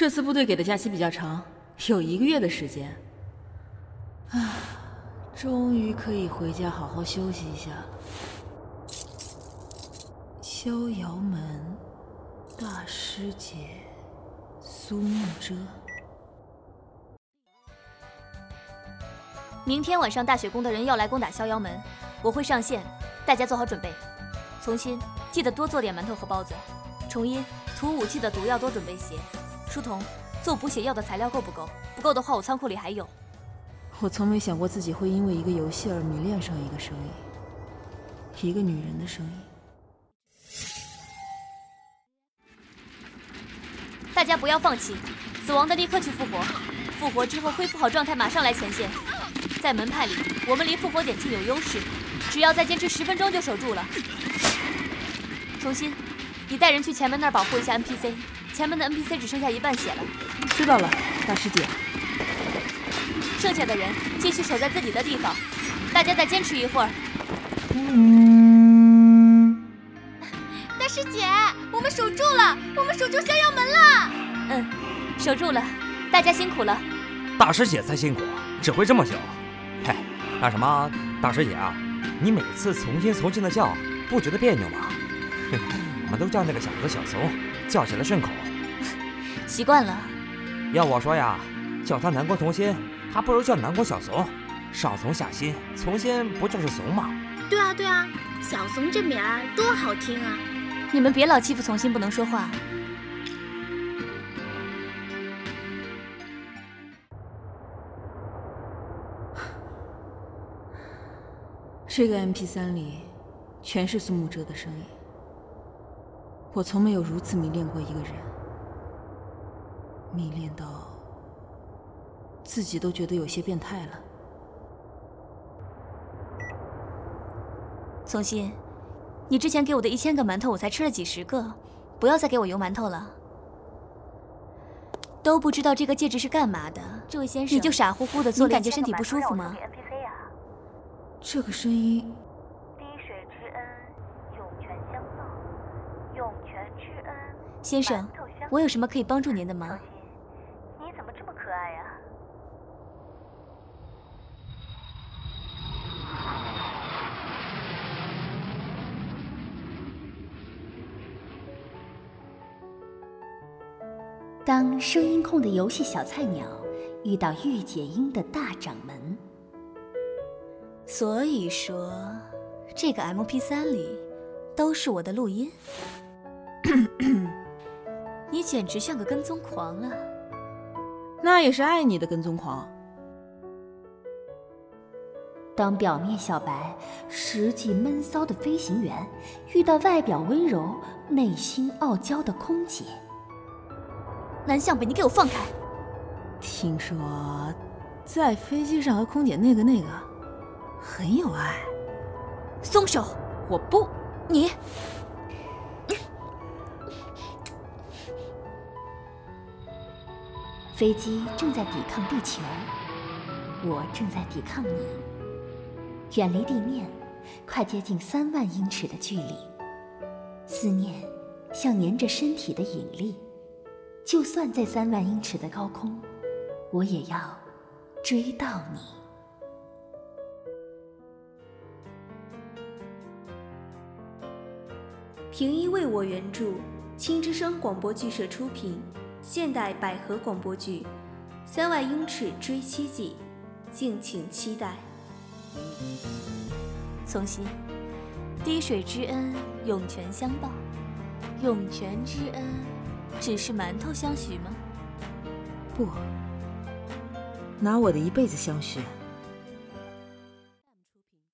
这次部队给的假期比较长，有一个月的时间。啊，终于可以回家好好休息一下了。逍遥门，大师姐，苏慕遮。明天晚上大雪宫的人要来攻打逍遥门，我会上线，大家做好准备。从新，记得多做点馒头和包子。重音，涂武器的毒药多准备些。书童，做补血药的材料够不够？不够的话，我仓库里还有。我从没想过自己会因为一个游戏而迷恋上一个声音，一个女人的声音。大家不要放弃，死亡的立刻去复活，复活之后恢复好状态，马上来前线。在门派里，我们离复活点近有优势，只要再坚持十分钟就守住了。重新，你带人去前门那儿保护一下 NPC。前门的 NPC 只剩下一半血了。知道了，大师姐。剩下的人继续守在自己的地方，大家再坚持一会儿。大师姐，我们守住了，我们守住逍遥门了。嗯，守住了，大家辛苦了。大师姐才辛苦，指挥这么久。嘿，那什么，大师姐啊，你每次从心从心的叫，不觉得别扭吗？我们都叫那个小子小怂，叫起来顺口。习惯了。要我说呀，叫他南宫从心，还不如叫南宫小怂。上怂下心，从心不就是怂吗？对啊对啊，小怂这名儿多好听啊！你们别老欺负从心不能说话。这个 MP 三里，全是苏慕遮的声音。我从没有如此迷恋过一个人，迷恋到自己都觉得有些变态了。从心，你之前给我的一千个馒头，我才吃了几十个，不要再给我邮馒头了。都不知道这个戒指是干嘛的，这位先生，你就傻乎乎的做，你感觉身体不舒服吗？这个声音。滴水之恩，涌泉相报。涌泉之恩。先生，我有什么可以帮助您的吗？你怎么这么可爱呀？当声音控的游戏小菜鸟遇到御姐音的大掌门。所以说，这个 M P 三里都是我的录音。你简直像个跟踪狂啊！那也是爱你的跟踪狂。当表面小白，实际闷骚的飞行员遇到外表温柔、内心傲娇的空姐。南向北，你给我放开！听说在飞机上和空姐那个那个。很有爱，松手！我不，你。飞机正在抵抗地球，我正在抵抗你。远离地面，快接近三万英尺的距离。思念像粘着身体的引力，就算在三万英尺的高空，我也要追到你。平一为我原著，青之声广播剧社出品，现代百合广播剧《三万英尺追妻记》，敬请期待。从心，滴水之恩，涌泉相报。涌泉之恩，只是馒头相许吗？不，拿我的一辈子相许。